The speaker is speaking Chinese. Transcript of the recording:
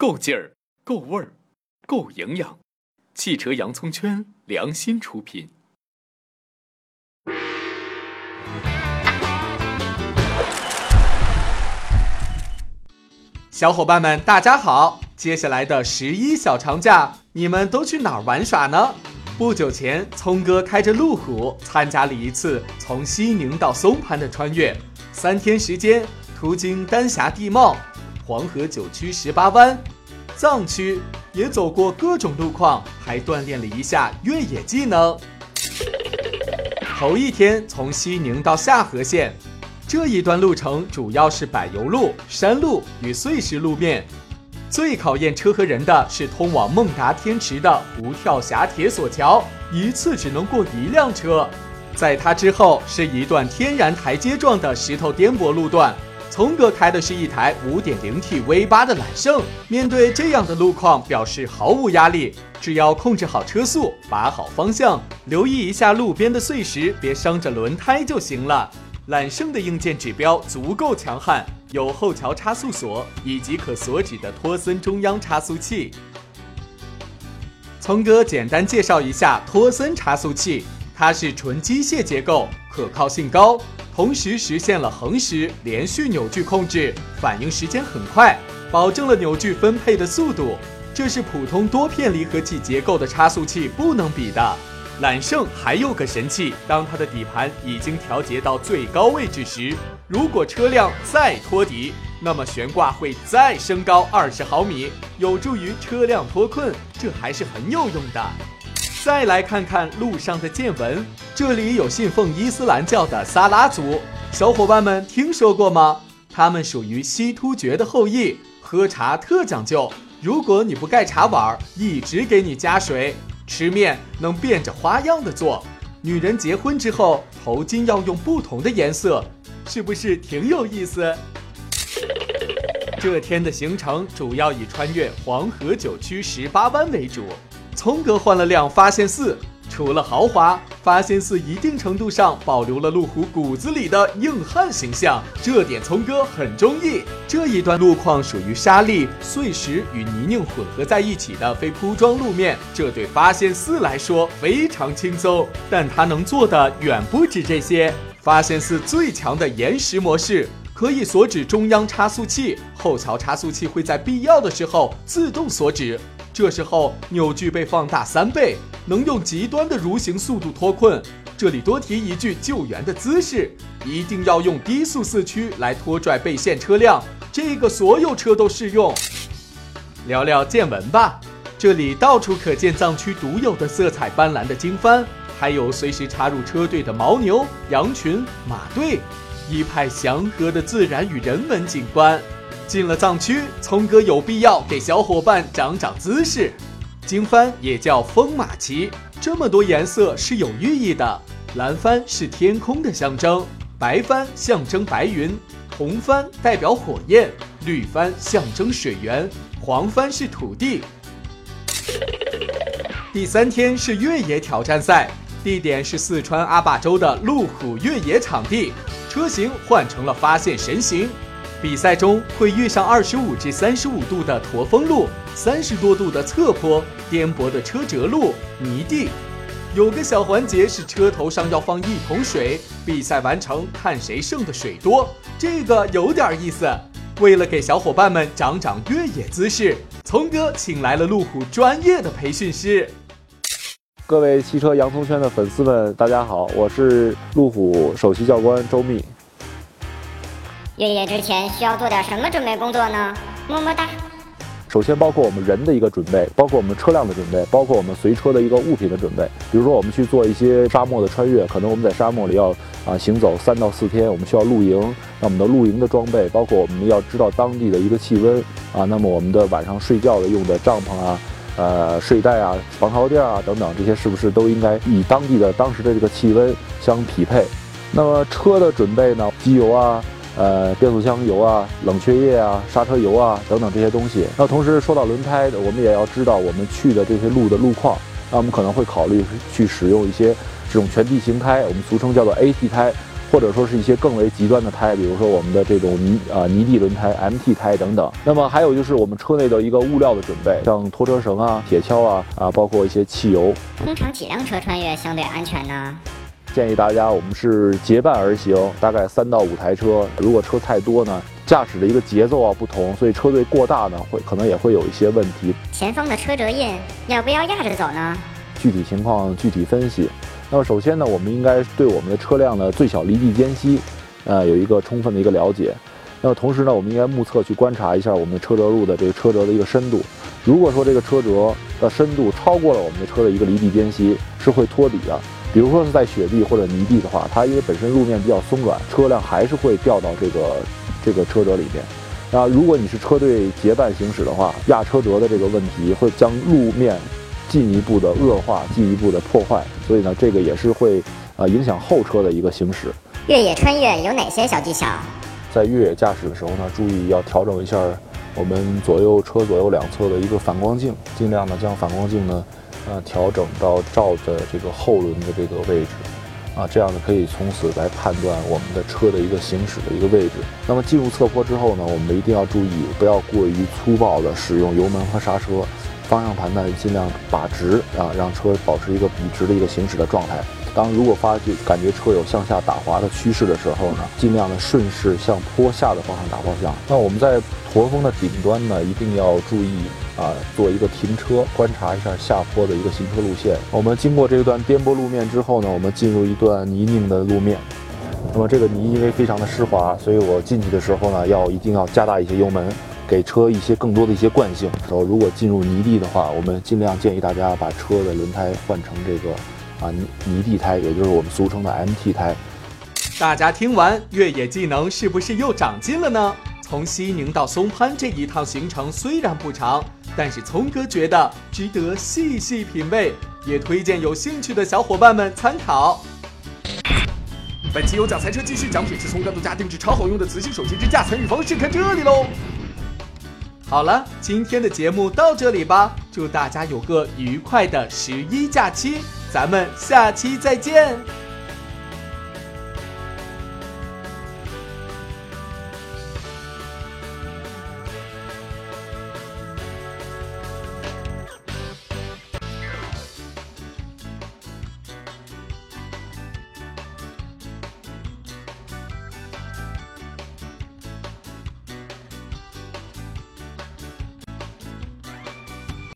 够劲儿，够味儿，够营养。汽车洋葱圈良心出品。小伙伴们，大家好！接下来的十一小长假，你们都去哪儿玩耍呢？不久前，聪哥开着路虎参加了一次从西宁到松潘的穿越，三天时间，途经丹霞地貌、黄河九曲十八弯、藏区，也走过各种路况，还锻炼了一下越野技能。头一天从西宁到下河县。这一段路程主要是柏油路、山路与碎石路面，最考验车和人的是通往孟达天池的不跳峡铁索桥，一次只能过一辆车。在它之后是一段天然台阶状的石头颠簸路段。聪哥开的是一台 5.0T V8 的揽胜，面对这样的路况，表示毫无压力，只要控制好车速，把好方向，留意一下路边的碎石，别伤着轮胎就行了。揽胜的硬件指标足够强悍，有后桥差速锁以及可锁止的托森中央差速器。聪哥简单介绍一下托森差速器，它是纯机械结构，可靠性高，同时实现了横时连续扭矩控制，反应时间很快，保证了扭矩分配的速度，这是普通多片离合器结构的差速器不能比的。揽胜还有个神器，当它的底盘已经调节到最高位置时，如果车辆再托底，那么悬挂会再升高二十毫米，有助于车辆脱困，这还是很有用的。再来看看路上的见闻，这里有信奉伊斯兰教的撒拉族小伙伴们听说过吗？他们属于西突厥的后裔，喝茶特讲究，如果你不盖茶碗，一直给你加水。吃面能变着花样的做，女人结婚之后头巾要用不同的颜色，是不是挺有意思？这天的行程主要以穿越黄河九曲十八弯为主，聪哥换了辆发现四。除了豪华，发现四一定程度上保留了路虎骨子里的硬汉形象，这点聪哥很中意。这一段路况属于沙砾、碎石与泥泞混合在一起的非铺装路面，这对发现四来说非常轻松。但它能做的远不止这些。发现四最强的延时模式，可以锁止中央差速器，后桥差速器会在必要的时候自动锁止。这时候扭矩被放大三倍，能用极端的蠕行速度脱困。这里多提一句救援的姿势，一定要用低速四驱来拖拽被陷车辆，这个所有车都适用。聊聊见闻吧，这里到处可见藏区独有的色彩斑斓的经幡，还有随时插入车队的牦牛、羊群、马队，一派祥和的自然与人文景观。进了藏区，聪哥有必要给小伙伴长长姿势。经幡也叫风马旗，这么多颜色是有寓意的。蓝帆是天空的象征，白帆象征白云，红帆代表火焰，绿帆象征水源，黄帆是土地。第三天是越野挑战赛，地点是四川阿坝州的路虎越野场地，车型换成了发现神行。比赛中会遇上二十五至三十五度的驼峰路，三十多度的侧坡，颠簸的车辙路，泥地。有个小环节是车头上要放一桶水，比赛完成看谁剩的水多，这个有点意思。为了给小伙伴们长长越野姿势，聪哥请来了路虎专业的培训师。各位汽车洋葱圈的粉丝们，大家好，我是路虎首席教官周密。越野之前需要做点什么准备工作呢？么么哒。首先包括我们人的一个准备，包括我们车辆的准备，包括我们随车的一个物品的准备。比如说我们去做一些沙漠的穿越，可能我们在沙漠里要啊行走三到四天，我们需要露营。那我们的露营的装备，包括我们要知道当地的一个气温啊，那么我们的晚上睡觉的用的帐篷啊、呃睡袋啊、防潮垫啊等等，这些是不是都应该以当地的当时的这个气温相匹配？那么车的准备呢？机油啊。呃，变速箱油啊，冷却液啊，刹车油啊，等等这些东西。那同时说到轮胎，我们也要知道我们去的这些路的路况。那我们可能会考虑去使用一些这种全地形胎，我们俗称叫做 AT 胎，或者说是一些更为极端的胎，比如说我们的这种泥啊泥地轮胎、MT 胎等等。那么还有就是我们车内的一个物料的准备，像拖车绳啊、铁锹啊啊，包括一些汽油。通常几辆车穿越相对安全呢？建议大家我们是结伴而行，大概三到五台车。如果车太多呢，驾驶的一个节奏啊不同，所以车队过大呢，会可能也会有一些问题。前方的车辙印要不要压着走呢？具体情况具体分析。那么首先呢，我们应该对我们的车辆的最小离地间隙，呃，有一个充分的一个了解。那么同时呢，我们应该目测去观察一下我们的车辙路的这个车辙的一个深度。如果说这个车辙的深度超过了我们的车的一个离地间隙，是会托底的。比如说是在雪地或者泥地的话，它因为本身路面比较松软，车辆还是会掉到这个这个车辙里面。那如果你是车队结伴行驶的话，压车辙的这个问题会将路面。进一步的恶化，进一步的破坏，所以呢，这个也是会呃影响后车的一个行驶。越野穿越有哪些小技巧？在越野驾驶的时候呢，注意要调整一下我们左右车左右两侧的一个反光镜，尽量呢将反光镜呢呃调整到照的这个后轮的这个位置，啊，这样呢可以从此来判断我们的车的一个行驶的一个位置。那么进入侧坡之后呢，我们一定要注意不要过于粗暴的使用油门和刹车。方向盘呢，尽量把直啊，让车保持一个笔直的一个行驶的状态。当如果发觉感觉车有向下打滑的趋势的时候呢，尽量的顺势向坡下的方向打方向。那我们在驼峰的顶端呢，一定要注意啊，做一个停车，观察一下下坡的一个行车路线。我们经过这一段颠簸路面之后呢，我们进入一段泥泞的路面。那么这个泥因为非常的湿滑，所以我进去的时候呢，要一定要加大一些油门。给车一些更多的一些惯性。然后，如果进入泥地的话，我们尽量建议大家把车的轮胎换成这个啊泥泥地胎，也就是我们俗称的 MT 胎。大家听完越野技能是不是又长进了呢？从西宁到松潘这一趟行程虽然不长，但是聪哥觉得值得细细品味，也推荐有兴趣的小伙伴们参考。本期有奖赛车继续奖品是从哥独家定制超好用的磁性手机支架，参与方式看这里喽。好了，今天的节目到这里吧。祝大家有个愉快的十一假期，咱们下期再见。